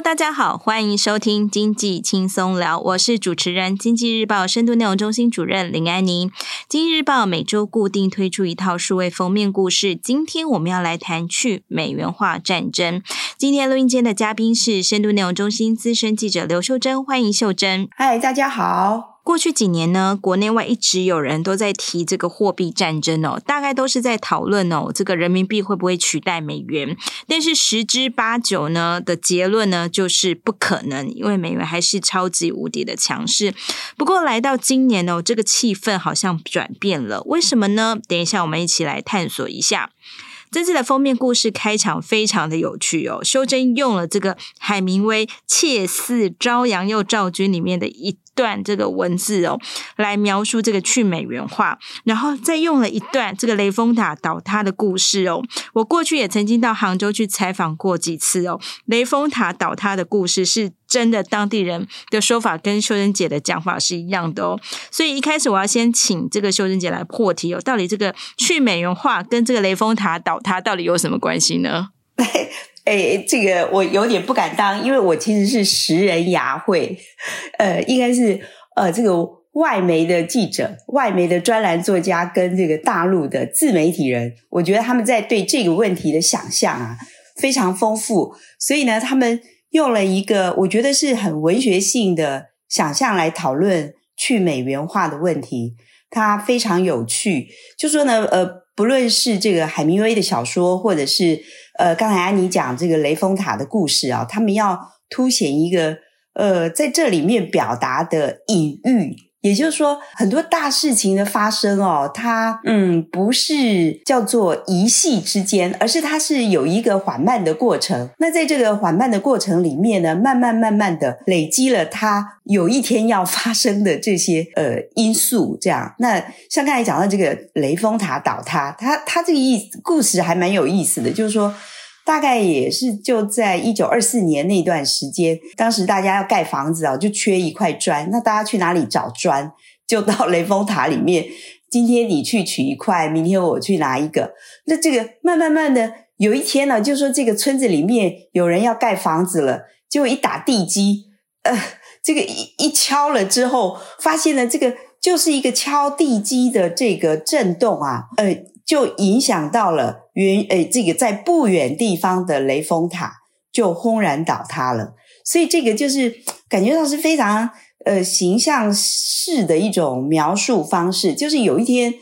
大家好，欢迎收听经济轻松聊，我是主持人经济日报深度内容中心主任林安妮。经济日报每周固定推出一套数位封面故事，今天我们要来谈去美元化战争。今天录音间的嘉宾是深度内容中心资深记者刘秀珍，欢迎秀珍。嗨，大家好。过去几年呢，国内外一直有人都在提这个货币战争哦，大概都是在讨论哦，这个人民币会不会取代美元？但是十之八九呢的结论呢，就是不可能，因为美元还是超级无敌的强势。不过来到今年哦，这个气氛好像转变了，为什么呢？等一下我们一起来探索一下。这次的封面故事开场非常的有趣哦，修真用了这个海明威《妾似朝阳又照君》里面的一段这个文字哦，来描述这个去美元化，然后再用了一段这个雷峰塔倒塌的故事哦。我过去也曾经到杭州去采访过几次哦，雷峰塔倒塌的故事是。真的，当地人的说法跟秀珍姐的讲法是一样的哦，所以一开始我要先请这个秀珍姐来破题哦，到底这个去美元化跟这个雷峰塔倒塌到底有什么关系呢？哎，这个我有点不敢当，因为我其实是食人牙慧，呃，应该是呃这个外媒的记者、外媒的专栏作家跟这个大陆的自媒体人，我觉得他们在对这个问题的想象啊非常丰富，所以呢，他们。用了一个我觉得是很文学性的想象来讨论去美元化的问题，它非常有趣。就说呢，呃，不论是这个海明威的小说，或者是呃刚才安妮讲这个雷峰塔的故事啊，他们要凸显一个呃在这里面表达的隐喻。也就是说，很多大事情的发生哦，它嗯不是叫做一夕之间，而是它是有一个缓慢的过程。那在这个缓慢的过程里面呢，慢慢慢慢的累积了它有一天要发生的这些呃因素。这样，那像刚才讲到这个雷峰塔倒塌，它它这个意故事还蛮有意思的，就是说。大概也是就在一九二四年那段时间，当时大家要盖房子啊，就缺一块砖。那大家去哪里找砖？就到雷峰塔里面。今天你去取一块，明天我去拿一个。那这个慢慢慢的，有一天呢，就说这个村子里面有人要盖房子了，结果一打地基，呃，这个一一敲了之后，发现了这个就是一个敲地基的这个震动啊，呃。就影响到了远诶，这个在不远地方的雷峰塔就轰然倒塌了。所以这个就是感觉到是非常呃形象式的一种描述方式。就是有一天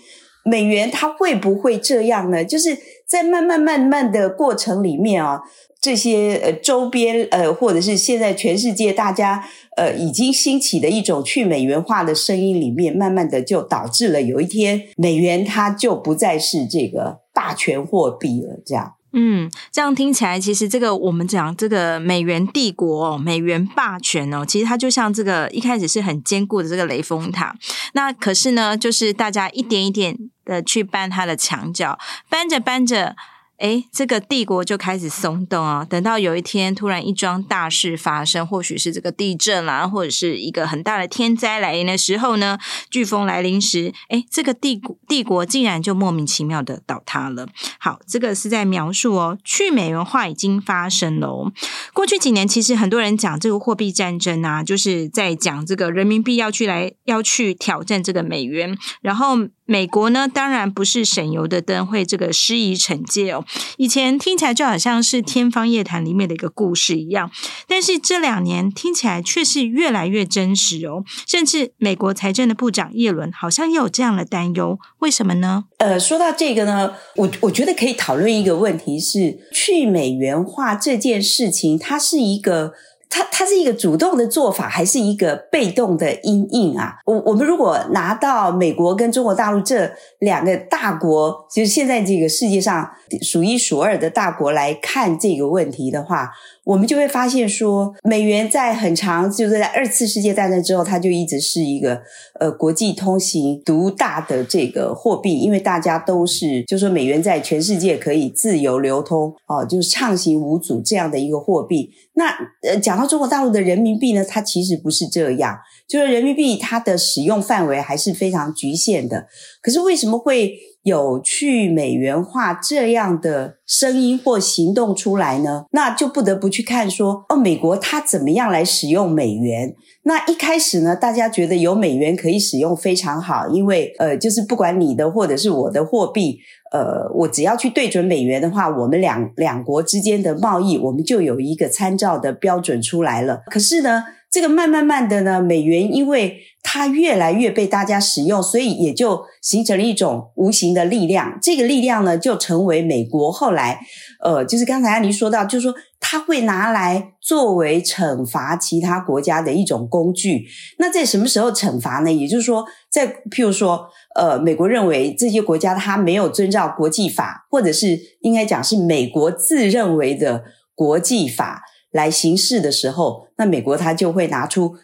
美元它会不会这样呢？就是在慢慢慢慢的过程里面啊，这些呃周边呃或者是现在全世界大家。呃，已经兴起的一种去美元化的声音里面，慢慢的就导致了有一天美元它就不再是这个霸权货币了。这样，嗯，这样听起来，其实这个我们讲这个美元帝国、哦美元霸权哦，其实它就像这个一开始是很坚固的这个雷峰塔，那可是呢，就是大家一点一点的去搬他的墙角，搬着搬着。诶，这个帝国就开始松动啊！等到有一天突然一桩大事发生，或许是这个地震啦，或者是一个很大的天灾来临的时候呢，飓风来临时，诶，这个帝国帝国竟然就莫名其妙的倒塌了。好，这个是在描述哦，去美元化已经发生了哦。过去几年，其实很多人讲这个货币战争啊，就是在讲这个人民币要去来要去挑战这个美元，然后。美国呢，当然不是省油的灯，会这个施以惩戒哦。以前听起来就好像是《天方夜谭》里面的一个故事一样，但是这两年听起来却是越来越真实哦。甚至美国财政的部长耶伦好像也有这样的担忧，为什么呢？呃，说到这个呢，我我觉得可以讨论一个问题是，去美元化这件事情，它是一个。它它是一个主动的做法，还是一个被动的阴影啊？我我们如果拿到美国跟中国大陆这两个大国，就是现在这个世界上数一数二的大国来看这个问题的话，我们就会发现说，美元在很长，就是在二次世界大战之后，它就一直是一个呃国际通行独大的这个货币，因为大家都是就说美元在全世界可以自由流通哦，就是畅行无阻这样的一个货币。那呃，讲到中国大陆的人民币呢，它其实不是这样，就是人民币它的使用范围还是非常局限的。可是为什么会有去美元化这样的声音或行动出来呢？那就不得不去看说，哦，美国它怎么样来使用美元？那一开始呢，大家觉得有美元可以使用非常好，因为呃，就是不管你的或者是我的货币。呃，我只要去对准美元的话，我们两两国之间的贸易，我们就有一个参照的标准出来了。可是呢，这个慢慢慢的呢，美元因为它越来越被大家使用，所以也就形成了一种无形的力量。这个力量呢，就成为美国后来，呃，就是刚才安妮说到，就是说它会拿来作为惩罚其他国家的一种工具。那在什么时候惩罚呢？也就是说，在譬如说。呃，美国认为这些国家它没有遵照国际法，或者是应该讲是美国自认为的国际法来行事的时候，那美国它就会拿出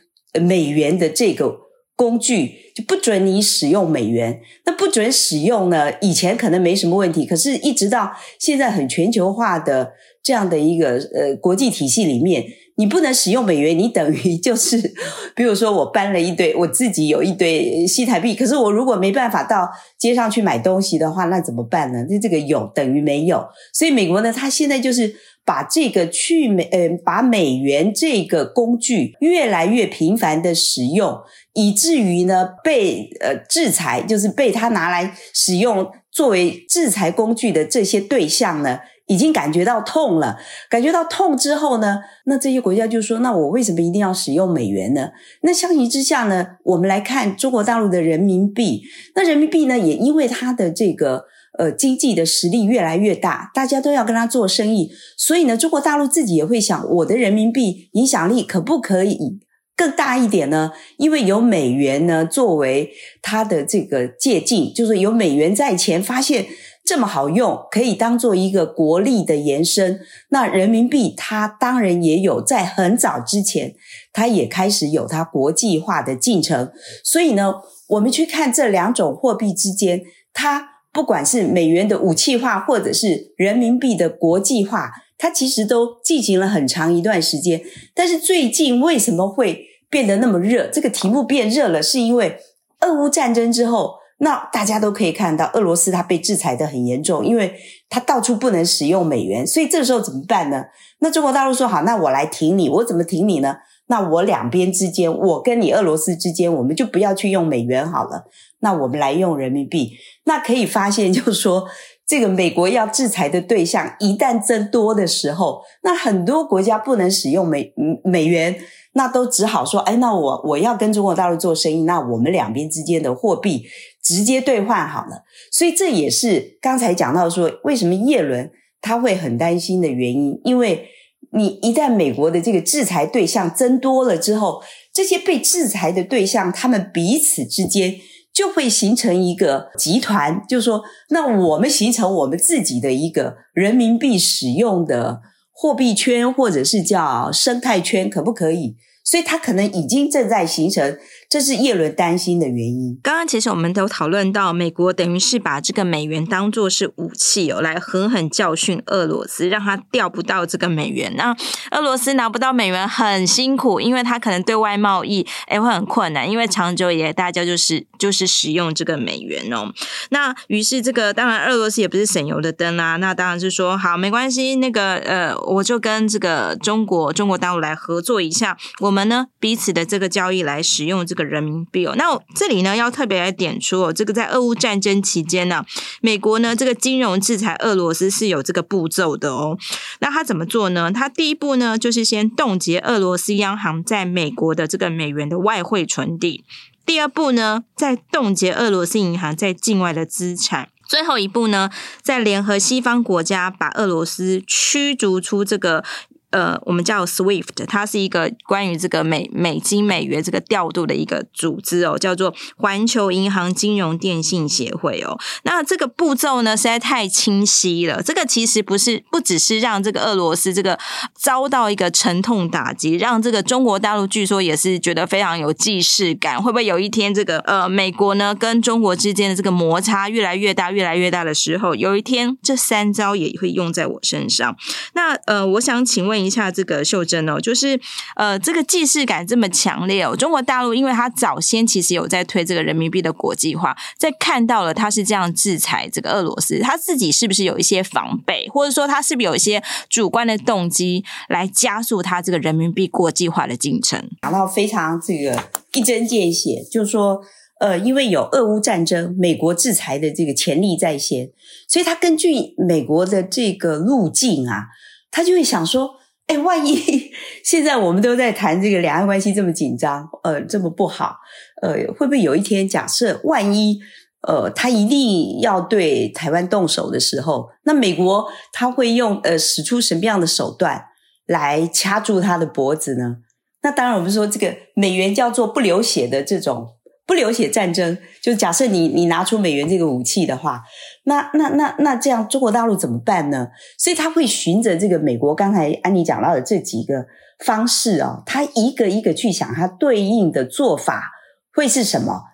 美元的这个工具，就不准你使用美元。那不准使用呢？以前可能没什么问题，可是一直到现在很全球化的这样的一个呃国际体系里面。你不能使用美元，你等于就是，比如说我搬了一堆，我自己有一堆新台币，可是我如果没办法到街上去买东西的话，那怎么办呢？那这个有等于没有，所以美国呢，它现在就是把这个去美，呃，把美元这个工具越来越频繁的使用，以至于呢被呃制裁，就是被他拿来使用作为制裁工具的这些对象呢。已经感觉到痛了，感觉到痛之后呢，那这些国家就说：“那我为什么一定要使用美元呢？”那相形之下呢，我们来看中国大陆的人民币。那人民币呢，也因为它的这个呃经济的实力越来越大，大家都要跟他做生意，所以呢，中国大陆自己也会想：我的人民币影响力可不可以更大一点呢？因为有美元呢作为它的这个借镜，就是有美元在前，发现。这么好用，可以当做一个国力的延伸。那人民币它当然也有，在很早之前，它也开始有它国际化的进程。所以呢，我们去看这两种货币之间，它不管是美元的武器化，或者是人民币的国际化，它其实都进行了很长一段时间。但是最近为什么会变得那么热？这个题目变热了，是因为俄乌战争之后。那大家都可以看到，俄罗斯它被制裁得很严重，因为它到处不能使用美元，所以这时候怎么办呢？那中国大陆说好，那我来挺你，我怎么挺你呢？那我两边之间，我跟你俄罗斯之间，我们就不要去用美元好了，那我们来用人民币。那可以发现，就是说，这个美国要制裁的对象一旦增多的时候，那很多国家不能使用美美元。那都只好说，哎，那我我要跟中国大陆做生意，那我们两边之间的货币直接兑换好了。所以这也是刚才讲到说，为什么叶伦他会很担心的原因，因为你一旦美国的这个制裁对象增多了之后，这些被制裁的对象，他们彼此之间就会形成一个集团，就是说，那我们形成我们自己的一个人民币使用的货币圈，或者是叫生态圈，可不可以？所以它可能已经正在形成。这是叶伦担心的原因。刚刚其实我们都讨论到，美国等于是把这个美元当做是武器哦，来狠狠教训俄罗斯，让他调不到这个美元。那俄罗斯拿不到美元很辛苦，因为他可能对外贸易诶会很困难，因为长久以来大家就是就是使用这个美元哦。那于是这个当然俄罗斯也不是省油的灯啊，那当然是说好没关系，那个呃我就跟这个中国中国大陆来合作一下，我们呢彼此的这个交易来使用这个。个人民币哦，那这里呢要特别来点出哦，这个在俄乌战争期间呢，美国呢这个金融制裁俄罗斯是有这个步骤的哦。那他怎么做呢？他第一步呢就是先冻结俄罗斯央行在美国的这个美元的外汇存底，第二步呢再冻结俄罗斯银行在境外的资产，最后一步呢再联合西方国家把俄罗斯驱逐出这个。呃，我们叫 SWIFT，它是一个关于这个美美金美元这个调度的一个组织哦，叫做环球银行金融电信协会哦。那这个步骤呢，实在太清晰了。这个其实不是不只是让这个俄罗斯这个遭到一个沉痛打击，让这个中国大陆据说也是觉得非常有既视感。会不会有一天这个呃美国呢跟中国之间的这个摩擦越来越大、越来越大的时候，有一天这三招也会用在我身上？那呃，我想请问。问一下这个秀珍哦，就是呃，这个既视感这么强烈哦，中国大陆因为它早先其实有在推这个人民币的国际化，在看到了它是这样制裁这个俄罗斯，他自己是不是有一些防备，或者说他是不是有一些主观的动机来加速它这个人民币国际化的进程？讲到非常这个一针见血，就是说呃，因为有俄乌战争，美国制裁的这个潜力在先，所以他根据美国的这个路径啊，他就会想说。哎，万一现在我们都在谈这个两岸关系这么紧张，呃，这么不好，呃，会不会有一天假设万一，呃，他一定要对台湾动手的时候，那美国他会用呃使出什么样的手段来掐住他的脖子呢？那当然，我们说这个美元叫做不流血的这种。不流血战争，就假设你你拿出美元这个武器的话，那那那那这样中国大陆怎么办呢？所以他会循着这个美国刚才安妮讲到的这几个方式哦，他一个一个去想，他对应的做法会是什么？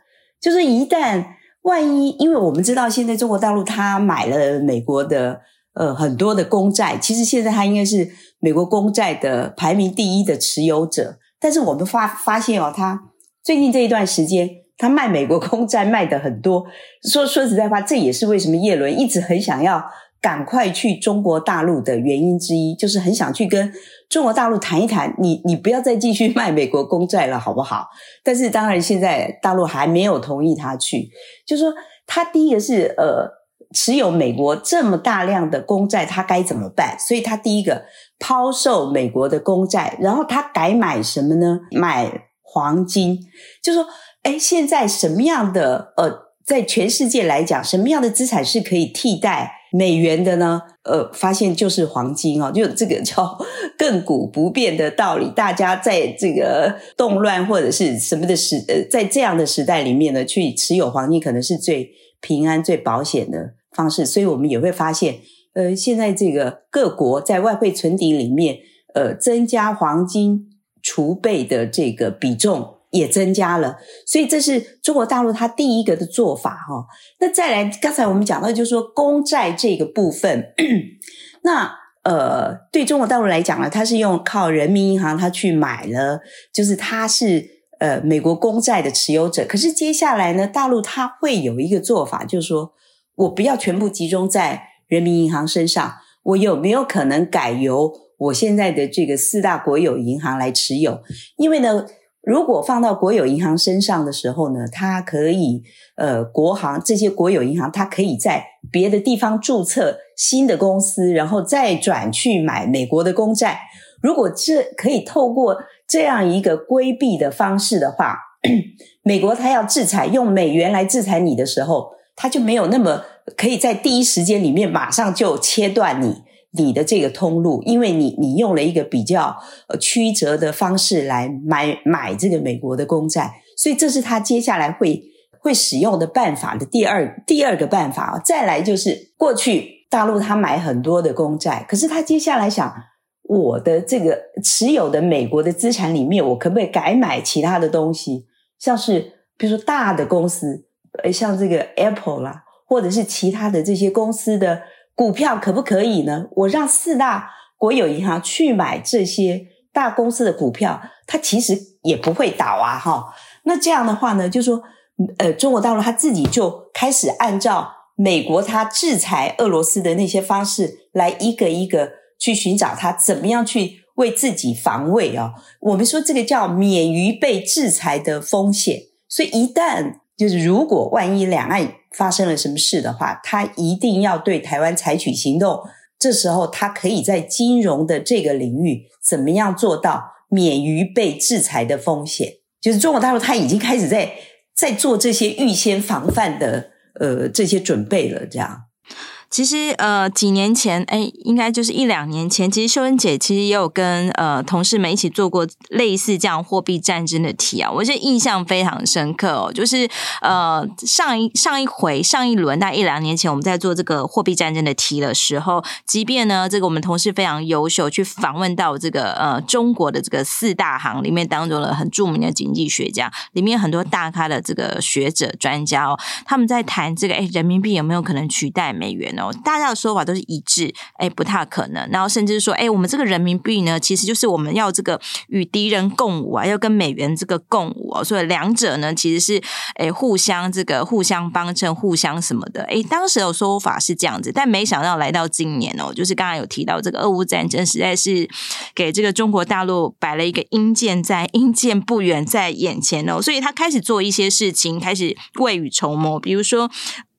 就是一旦万一，因为我们知道现在中国大陆他买了美国的呃很多的公债，其实现在他应该是美国公债的排名第一的持有者，但是我们发发现哦，他最近这一段时间。他卖美国公债卖的很多，说说实在话，这也是为什么叶伦一直很想要赶快去中国大陆的原因之一，就是很想去跟中国大陆谈一谈，你你不要再继续卖美国公债了，好不好？但是当然现在大陆还没有同意他去，就是说他第一个是呃持有美国这么大量的公债，他该怎么办？所以他第一个抛售美国的公债，然后他改买什么呢？买黄金，就是说。哎，现在什么样的呃，在全世界来讲，什么样的资产是可以替代美元的呢？呃，发现就是黄金哦，就这个叫 亘古不变的道理。大家在这个动乱或者是什么的时呃，在这样的时代里面呢，去持有黄金可能是最平安、最保险的方式。所以我们也会发现，呃，现在这个各国在外汇存底里面，呃，增加黄金储备的这个比重。也增加了，所以这是中国大陆它第一个的做法哈。那再来，刚才我们讲到，就是说公债这个部分，那呃，对中国大陆来讲呢，它是用靠人民银行，它去买了，就是它是呃美国公债的持有者。可是接下来呢，大陆它会有一个做法，就是说我不要全部集中在人民银行身上，我有没有可能改由我现在的这个四大国有银行来持有？因为呢。如果放到国有银行身上的时候呢，它可以，呃，国行这些国有银行，它可以在别的地方注册新的公司，然后再转去买美国的公债。如果这可以透过这样一个规避的方式的话，美国它要制裁，用美元来制裁你的时候，它就没有那么可以在第一时间里面马上就切断你。你的这个通路，因为你你用了一个比较呃曲折的方式来买买这个美国的公债，所以这是他接下来会会使用的办法的第二第二个办法。再来就是过去大陆他买很多的公债，可是他接下来想，我的这个持有的美国的资产里面，我可不可以改买其他的东西？像是比如说大的公司，呃，像这个 Apple 啦，或者是其他的这些公司的。股票可不可以呢？我让四大国有银行去买这些大公司的股票，它其实也不会倒啊，哈。那这样的话呢，就说，呃，中国大陆它自己就开始按照美国它制裁俄罗斯的那些方式来一个一个去寻找它怎么样去为自己防卫啊。我们说这个叫免于被制裁的风险。所以一旦就是如果万一两岸发生了什么事的话，他一定要对台湾采取行动。这时候，他可以在金融的这个领域怎么样做到免于被制裁的风险？就是中国大陆他已经开始在在做这些预先防范的呃这些准备了，这样。其实呃几年前，哎，应该就是一两年前，其实秀恩姐其实也有跟呃同事们一起做过类似这样货币战争的题啊，我是印象非常深刻哦。就是呃上一上一回上一轮，大概一两年前我们在做这个货币战争的题的时候，即便呢这个我们同事非常优秀，去访问到这个呃中国的这个四大行里面当中的很著名的经济学家，里面很多大咖的这个学者专家哦，他们在谈这个哎人民币有没有可能取代美元哦？大家的说法都是一致，哎，不太可能。然后甚至说，哎，我们这个人民币呢，其实就是我们要这个与敌人共舞啊，要跟美元这个共舞哦。所以两者呢，其实是哎互相这个互相帮衬、互相什么的。哎，当时有说法是这样子，但没想到来到今年哦，就是刚刚有提到这个俄乌战争，实在是给这个中国大陆摆了一个阴箭在阴箭不远在眼前哦，所以他开始做一些事情，开始未雨绸缪，比如说。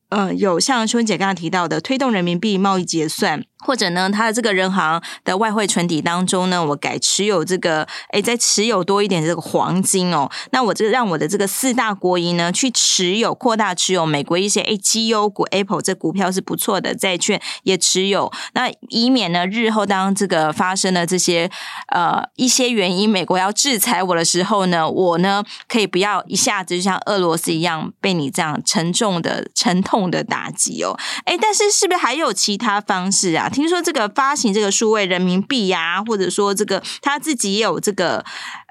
嗯，有像春姐刚刚提到的，推动人民币贸易结算。或者呢，他的这个人行的外汇存底当中呢，我改持有这个，诶，再持有多一点这个黄金哦。那我这让我的这个四大国营呢，去持有扩大持有美国一些诶绩优股，Apple 这股票是不错的债券也持有。那以免呢，日后当这个发生了这些呃一些原因，美国要制裁我的时候呢，我呢可以不要一下子就像俄罗斯一样被你这样沉重的沉痛的打击哦。诶，但是是不是还有其他方式啊？听说这个发行这个数位人民币呀、或者说这个他自己也有这个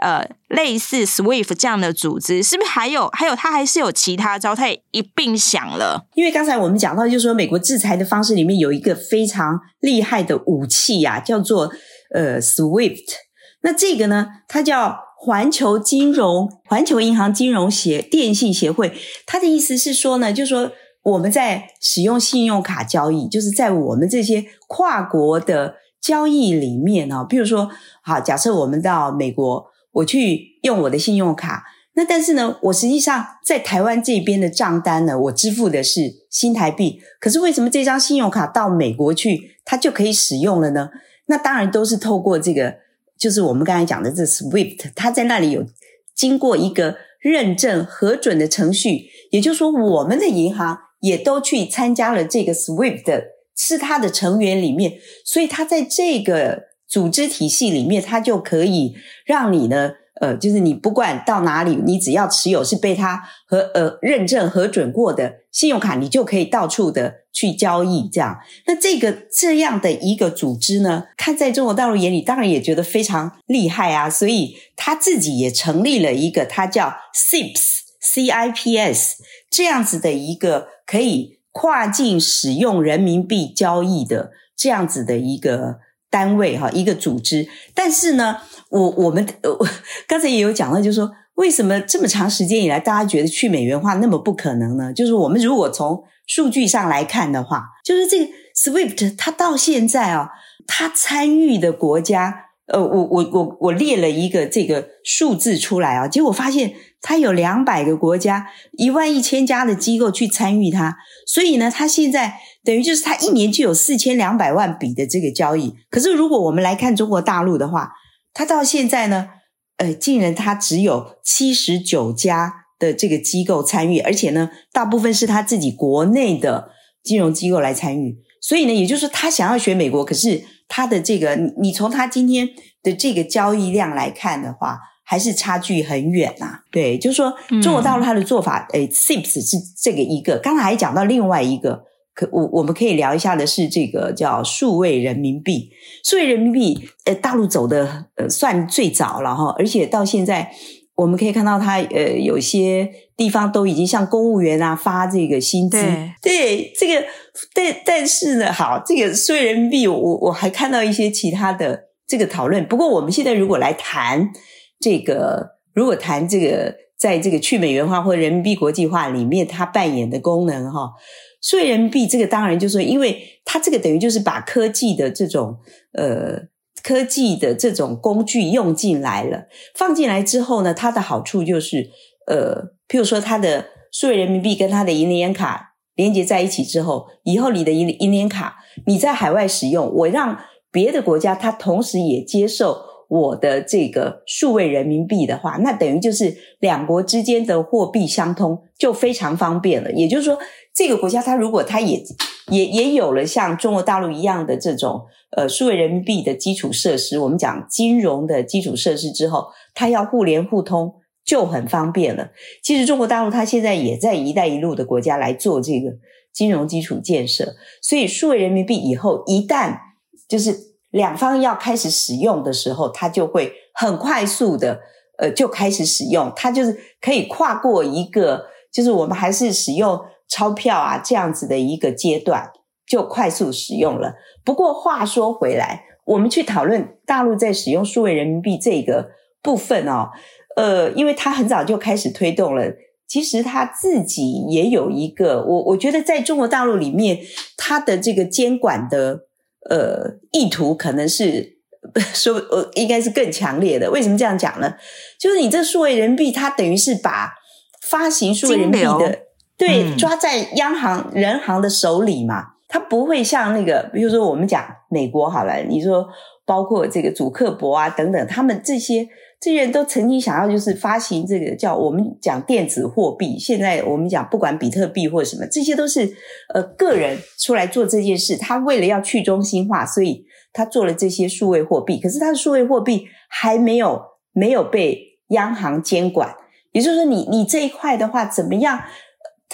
呃类似 SWIFT 这样的组织，是不是还有还有他还是有其他招？他也一并想了。因为刚才我们讲到，就是说美国制裁的方式里面有一个非常厉害的武器呀、叫做呃 SWIFT。那这个呢，它叫环球金融环球银行金融协电信协会。它的意思是说呢，就是说。我们在使用信用卡交易，就是在我们这些跨国的交易里面啊，比如说，好，假设我们到美国，我去用我的信用卡，那但是呢，我实际上在台湾这边的账单呢，我支付的是新台币，可是为什么这张信用卡到美国去，它就可以使用了呢？那当然都是透过这个，就是我们刚才讲的这 SWIFT，它在那里有经过一个认证核准的程序，也就是说，我们的银行。也都去参加了这个 SWIFT，是他的成员里面，所以他在这个组织体系里面，他就可以让你呢，呃，就是你不管到哪里，你只要持有是被他和呃认证核准过的信用卡，你就可以到处的去交易。这样，那这个这样的一个组织呢，看在中国大陆眼里，当然也觉得非常厉害啊，所以他自己也成立了一个，他叫 CIPS，CIPS 这样子的一个。可以跨境使用人民币交易的这样子的一个单位哈，一个组织。但是呢，我我们我刚才也有讲到，就是说为什么这么长时间以来，大家觉得去美元化那么不可能呢？就是我们如果从数据上来看的话，就是这个 SWIFT 它到现在啊，它参与的国家，呃，我我我我列了一个这个数字出来啊，结果发现。它有两百个国家，一万一千家的机构去参与它，所以呢，它现在等于就是它一年就有四千两百万笔的这个交易。可是如果我们来看中国大陆的话，它到现在呢，呃，竟然它只有七十九家的这个机构参与，而且呢，大部分是它自己国内的金融机构来参与。所以呢，也就是，他想要学美国，可是他的这个，你从他今天的这个交易量来看的话。还是差距很远呐、啊，对，就是说中国大陆它的做法，诶、嗯、CIPS 是这个一个，刚才还讲到另外一个，可我我们可以聊一下的是这个叫数位人民币，数位人民币，呃，大陆走的呃算最早了哈，而且到现在我们可以看到它呃有些地方都已经向公务员啊发这个薪资，对，对，这个但但是呢，好，这个数位人民币，我我还看到一些其他的这个讨论，不过我们现在如果来谈。这个如果谈这个，在这个去美元化或人民币国际化里面，它扮演的功能哈，数位人民币这个当然就是说，因为它这个等于就是把科技的这种呃科技的这种工具用进来了，放进来之后呢，它的好处就是呃，譬如说它的数位人民币跟它的银联卡连接在一起之后，以后你的银银联卡你在海外使用，我让别的国家它同时也接受。我的这个数位人民币的话，那等于就是两国之间的货币相通就非常方便了。也就是说，这个国家它如果它也也也有了像中国大陆一样的这种呃数位人民币的基础设施，我们讲金融的基础设施之后，它要互联互通就很方便了。其实中国大陆它现在也在“一带一路”的国家来做这个金融基础建设，所以数位人民币以后一旦就是两方要开始使用的时候，它就会很快速的呃就开始使用，它就是可以跨过一个就是我们还是使用。钞票啊，这样子的一个阶段就快速使用了。不过话说回来，我们去讨论大陆在使用数位人民币这个部分哦，呃，因为它很早就开始推动了，其实他自己也有一个，我我觉得在中国大陆里面，他的这个监管的呃意图可能是 说呃应该是更强烈的。为什么这样讲呢？就是你这数位人民币，它等于是把发行数位人民币的。对，抓在央行人行的手里嘛，它不会像那个，比如说我们讲美国好了，你说包括这个祖克伯啊等等，他们这些这些人都曾经想要就是发行这个叫我们讲电子货币，现在我们讲不管比特币或什么，这些都是呃个人出来做这件事，他为了要去中心化，所以他做了这些数位货币，可是他的数位货币还没有没有被央行监管，也就是说你你这一块的话怎么样？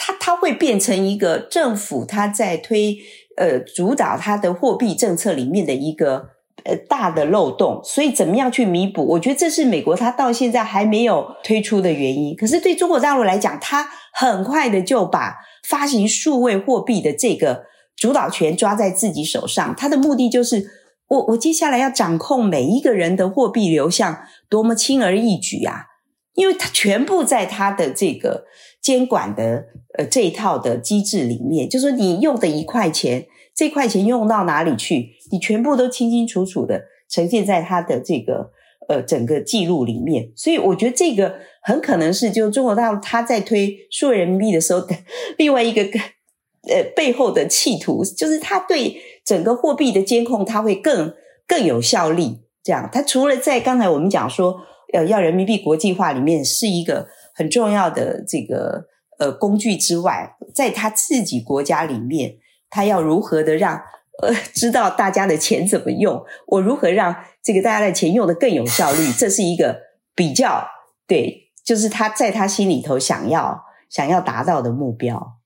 它它会变成一个政府，它在推呃主导它的货币政策里面的一个呃大的漏洞，所以怎么样去弥补？我觉得这是美国它到现在还没有推出的原因。可是对中国大陆来讲，它很快的就把发行数位货币的这个主导权抓在自己手上，它的目的就是我我接下来要掌控每一个人的货币流向，多么轻而易举啊！因为它全部在它的这个。监管的呃这一套的机制里面，就是说你用的一块钱，这块钱用到哪里去，你全部都清清楚楚的呈现在它的这个呃整个记录里面。所以我觉得这个很可能是就中国大陆他在推数位人民币的时候的 另外一个呃背后的企图，就是他对整个货币的监控，他会更更有效力。这样，他除了在刚才我们讲说呃要人民币国际化里面是一个。很重要的这个呃工具之外，在他自己国家里面，他要如何的让呃知道大家的钱怎么用？我如何让这个大家的钱用的更有效率？这是一个比较对，就是他在他心里头想要想要达到的目标。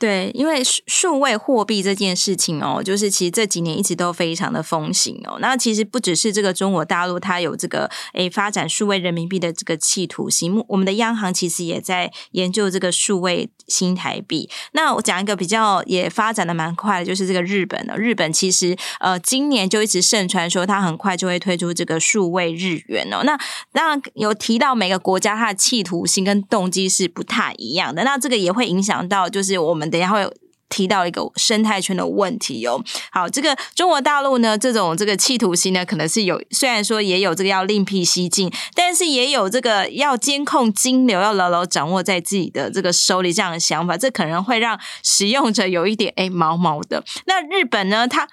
对，因为数位货币这件事情哦，就是其实这几年一直都非常的风行哦。那其实不只是这个中国大陆，它有这个诶发展数位人民币的这个企图心。我们的央行其实也在研究这个数位新台币。那我讲一个比较也发展的蛮快的，就是这个日本的。日本其实呃今年就一直盛传说它很快就会推出这个数位日元哦。那当然有提到每个国家它的企图心跟动机是不太一样的。那这个也会影响到就是我们。等一下会提到一个生态圈的问题哦。好，这个中国大陆呢，这种这个企图心呢，可能是有，虽然说也有这个要另辟蹊径，但是也有这个要监控金流，要牢牢掌握在自己的这个手里这样的想法，这可能会让使用者有一点诶毛毛的。那日本呢，它。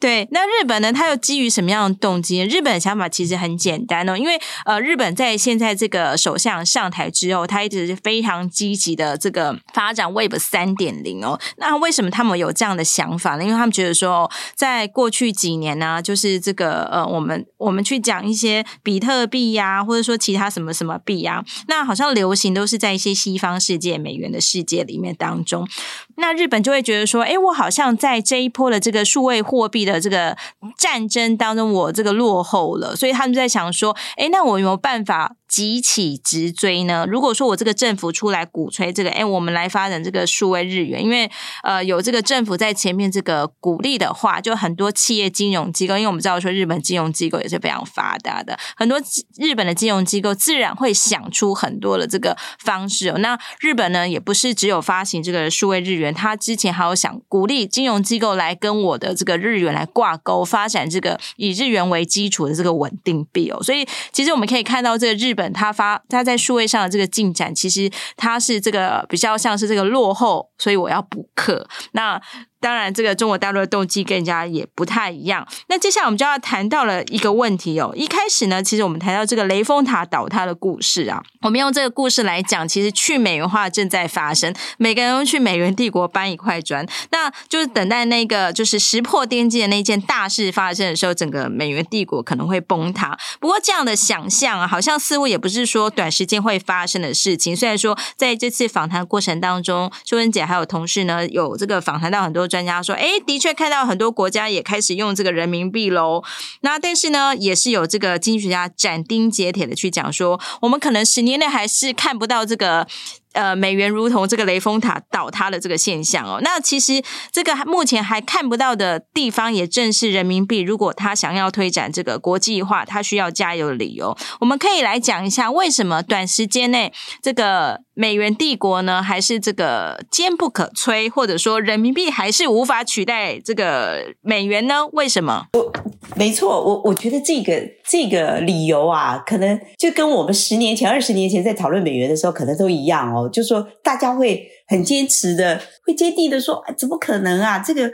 对，那日本呢？它又基于什么样的动机？日本的想法其实很简单哦，因为呃，日本在现在这个首相上台之后，他一直是非常积极的这个发展 Web 三点零哦。那为什么他们有这样的想法呢？因为他们觉得说，在过去几年呢、就是这个呃，我们我们去讲一些比特币呀、或者说其他什么什么币呀、那好像流行都是在一些西方世界、美元的世界里面当中。那日本就会觉得说，哎，我好像在这一波的这个数位货币的这个战争当中，我这个落后了，所以他们在想说，哎，那我有没有办法急起直追呢？如果说我这个政府出来鼓吹这个，哎，我们来发展这个数位日元，因为呃有这个政府在前面这个鼓励的话，就很多企业金融机构，因为我们知道说日本金融机构也是非常发达的，很多日本的金融机构自然会想出很多的这个方式哦。那日本呢，也不是只有发行这个数位日元，他之前还有想鼓励金融机构来跟我的这个日元来挂钩，发展这个以日元为基础的这个稳定币哦。所以其实我们可以看到这个日本。他发他在数位上的这个进展，其实他是这个比较像是这个落后，所以我要补课。那当然，这个中国大陆的动机跟人家也不太一样。那接下来我们就要谈到了一个问题哦。一开始呢，其实我们谈到这个雷峰塔倒塌的故事啊，我们用这个故事来讲，其实去美元化正在发生，每个人都去美元帝国搬一块砖，那就是等待那个就是石破天惊的那件大事发生的时候，整个美元帝国可能会崩塌。不过这样的想象啊，好像似乎也不是说短时间会发生的事情。虽然说在这次访谈过程当中，秀芬姐还有同事呢，有这个访谈到很多。专家说：“哎，的确看到很多国家也开始用这个人民币喽。那但是呢，也是有这个经济学家斩钉截铁的去讲说，我们可能十年内还是看不到这个。”呃，美元如同这个雷峰塔倒塌的这个现象哦，那其实这个目前还看不到的地方，也正是人民币如果它想要推展这个国际化，它需要加油的理由。我们可以来讲一下，为什么短时间内这个美元帝国呢，还是这个坚不可摧，或者说人民币还是无法取代这个美元呢？为什么？我没错，我我觉得这个这个理由啊，可能就跟我们十年前、二十年前在讨论美元的时候，可能都一样哦。就说大家会很坚持的，会坚定的说，怎么可能啊？这个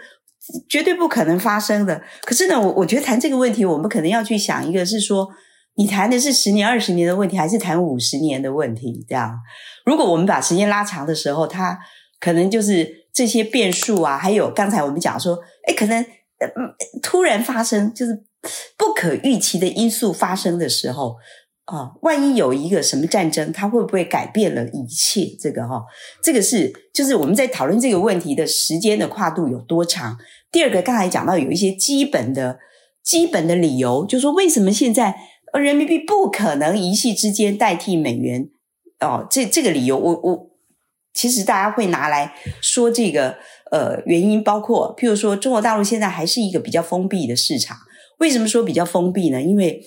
绝对不可能发生的。可是呢，我我觉得谈这个问题，我们可能要去想一个，是说你谈的是十年、二十年的问题，还是谈五十年的问题？这样，如果我们把时间拉长的时候，它可能就是这些变数啊，还有刚才我们讲说，哎，可能突然发生，就是不可预期的因素发生的时候。啊、哦，万一有一个什么战争，它会不会改变了一切？这个哈、哦，这个是就是我们在讨论这个问题的时间的跨度有多长。第二个，刚才讲到有一些基本的、基本的理由，就是说为什么现在而人民币不可能一夕之间代替美元？哦，这这个理由，我我其实大家会拿来说这个呃原因，包括譬如说中国大陆现在还是一个比较封闭的市场。为什么说比较封闭呢？因为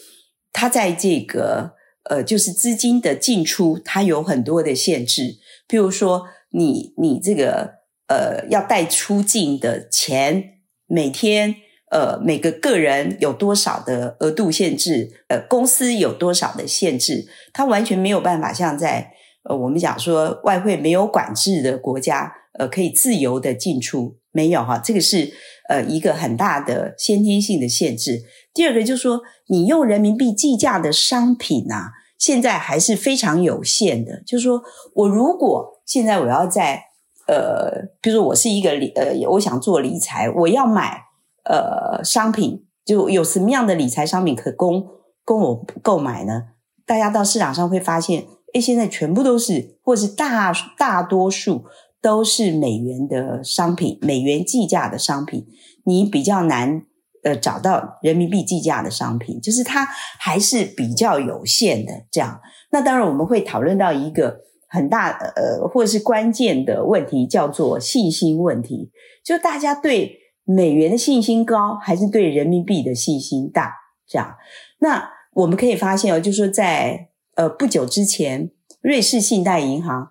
它在这个呃，就是资金的进出，它有很多的限制。譬如说，你你这个呃，要带出境的钱，每天呃，每个个人有多少的额度限制，呃，公司有多少的限制，它完全没有办法像在呃，我们讲说外汇没有管制的国家，呃，可以自由的进出，没有哈，这个是呃一个很大的先天性的限制。第二个就是说，你用人民币计价的商品啊，现在还是非常有限的。就是说我如果现在我要在呃，比如说我是一个理呃，我想做理财，我要买呃商品，就有什么样的理财商品可供供我购买呢？大家到市场上会发现，诶，现在全部都是，或是大大多数都是美元的商品，美元计价的商品，你比较难。呃，找到人民币计价的商品，就是它还是比较有限的。这样，那当然我们会讨论到一个很大呃，或者是关键的问题，叫做信心问题。就大家对美元的信心高，还是对人民币的信心大？这样，那我们可以发现哦，就是说在呃不久之前，瑞士信贷银行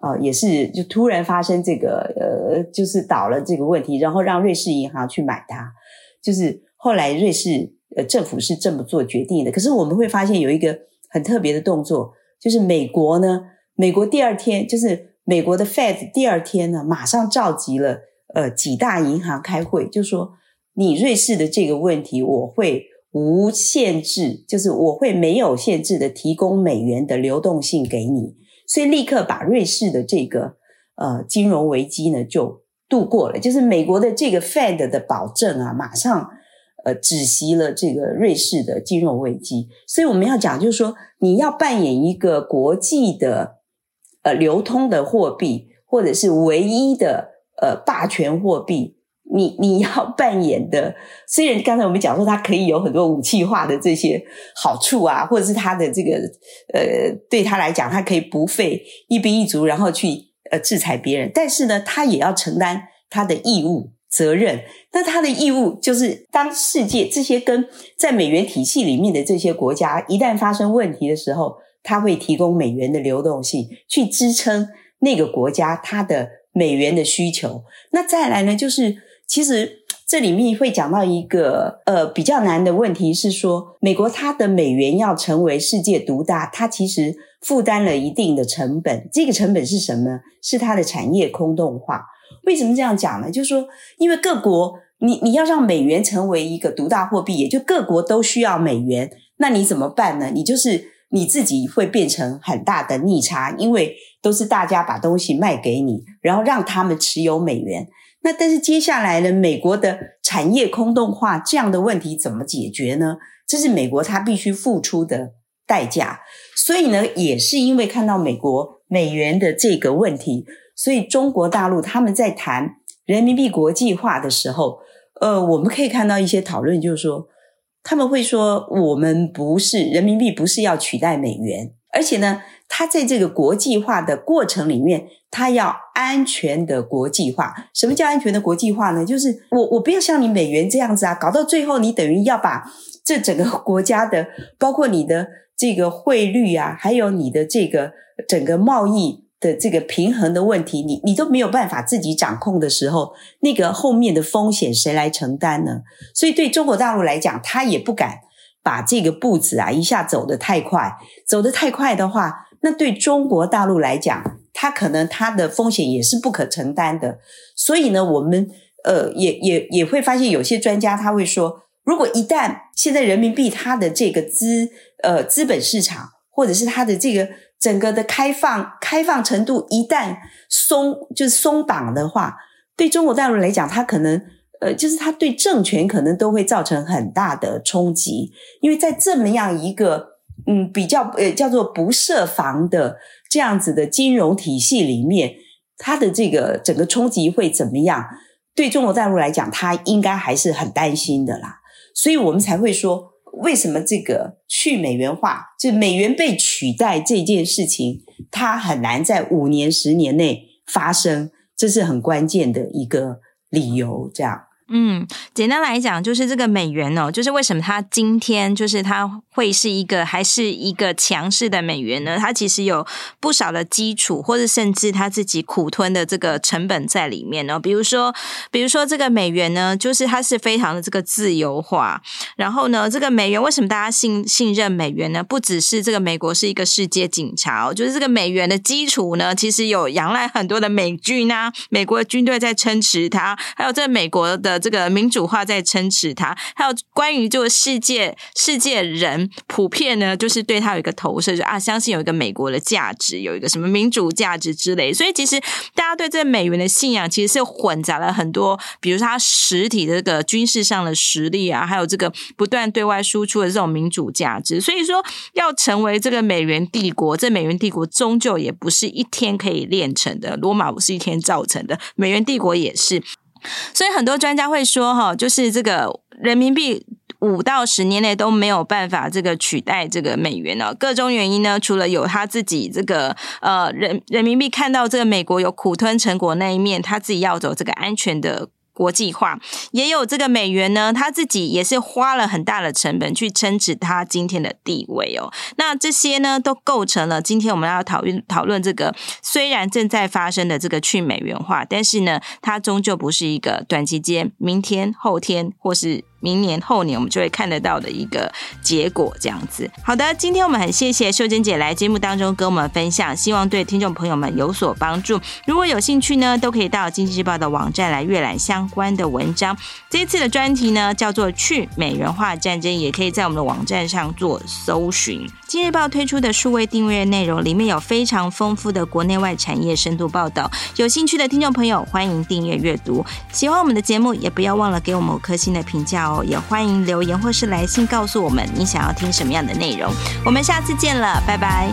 啊，也是就突然发生这个呃，就是倒了这个问题，然后让瑞士银行去买它。就是后来瑞士呃政府是这么做决定的，可是我们会发现有一个很特别的动作，就是美国呢，美国第二天就是美国的 Fed 第二天呢，马上召集了呃几大银行开会，就说你瑞士的这个问题，我会无限制，就是我会没有限制的提供美元的流动性给你，所以立刻把瑞士的这个呃金融危机呢就。度过了，就是美国的这个 Fed 的保证啊，马上呃止息了这个瑞士的金融危机。所以我们要讲，就是说你要扮演一个国际的呃流通的货币，或者是唯一的呃霸权货币，你你要扮演的，虽然刚才我们讲说它可以有很多武器化的这些好处啊，或者是它的这个呃对他来讲，它可以不费一兵一卒，然后去。呃，制裁别人，但是呢，他也要承担他的义务责任。那他的义务就是，当世界这些跟在美元体系里面的这些国家一旦发生问题的时候，他会提供美元的流动性去支撑那个国家它的美元的需求。那再来呢，就是其实这里面会讲到一个呃比较难的问题是说，美国它的美元要成为世界独大，它其实负担了一定的成本。这个成本是什么？是它的产业空洞化。为什么这样讲呢？就是说，因为各国你你要让美元成为一个独大货币，也就各国都需要美元，那你怎么办呢？你就是你自己会变成很大的逆差，因为都是大家把东西卖给你，然后让他们持有美元。那但是接下来呢，美国的产业空洞化这样的问题怎么解决呢？这是美国它必须付出的代价。所以呢，也是因为看到美国美元的这个问题，所以中国大陆他们在谈人民币国际化的时候，呃，我们可以看到一些讨论，就是说他们会说，我们不是人民币，不是要取代美元，而且呢。它在这个国际化的过程里面，它要安全的国际化。什么叫安全的国际化呢？就是我我不要像你美元这样子啊，搞到最后你等于要把这整个国家的，包括你的这个汇率啊，还有你的这个整个贸易的这个平衡的问题，你你都没有办法自己掌控的时候，那个后面的风险谁来承担呢？所以对中国大陆来讲，他也不敢把这个步子啊一下走得太快，走得太快的话。那对中国大陆来讲，他可能他的风险也是不可承担的。所以呢，我们呃也也也会发现，有些专家他会说，如果一旦现在人民币它的这个资呃资本市场，或者是它的这个整个的开放开放程度一旦松就是松绑的话，对中国大陆来讲，它可能呃就是它对政权可能都会造成很大的冲击，因为在这么样一个。嗯，比较呃叫做不设防的这样子的金融体系里面，它的这个整个冲击会怎么样？对中国大陆来讲，它应该还是很担心的啦。所以我们才会说，为什么这个去美元化，就美元被取代这件事情，它很难在五年、十年内发生，这是很关键的一个理由，这样。嗯，简单来讲，就是这个美元哦，就是为什么它今天就是它会是一个还是一个强势的美元呢？它其实有不少的基础，或者甚至它自己苦吞的这个成本在里面呢。比如说，比如说这个美元呢，就是它是非常的这个自由化。然后呢，这个美元为什么大家信信任美元呢？不只是这个美国是一个世界警察哦，就是这个美元的基础呢，其实有仰赖很多的美军啊，美国的军队在撑持它，还有这美国的。这个民主化在撑持它，还有关于这个世界世界人普遍呢，就是对它有一个投射，就啊，相信有一个美国的价值，有一个什么民主价值之类。所以其实大家对这美元的信仰，其实是混杂了很多，比如说它实体的这个军事上的实力啊，还有这个不断对外输出的这种民主价值。所以说，要成为这个美元帝国，这美元帝国终究也不是一天可以练成的。罗马不是一天造成的，美元帝国也是。所以很多专家会说，哈，就是这个人民币五到十年内都没有办法这个取代这个美元呢。各种原因呢，除了有他自己这个呃人人民币看到这个美国有苦吞成果那一面，他自己要走这个安全的。国际化也有这个美元呢，他自己也是花了很大的成本去撑持他今天的地位哦。那这些呢，都构成了今天我们要讨论讨论这个虽然正在发生的这个去美元化，但是呢，它终究不是一个短期间，明天、后天或是。明年后年我们就会看得到的一个结果，这样子。好的，今天我们很谢谢秀珍姐来节目当中跟我们分享，希望对听众朋友们有所帮助。如果有兴趣呢，都可以到经济日报的网站来阅览相关的文章。这一次的专题呢叫做“去美元化战争”，也可以在我们的网站上做搜寻。今日报推出的数位订阅内容里面有非常丰富的国内外产业深度报道，有兴趣的听众朋友欢迎订阅阅读。喜欢我们的节目，也不要忘了给我们五颗星的评价哦哦。也欢迎留言或是来信告诉我们你想要听什么样的内容。我们下次见了，拜拜。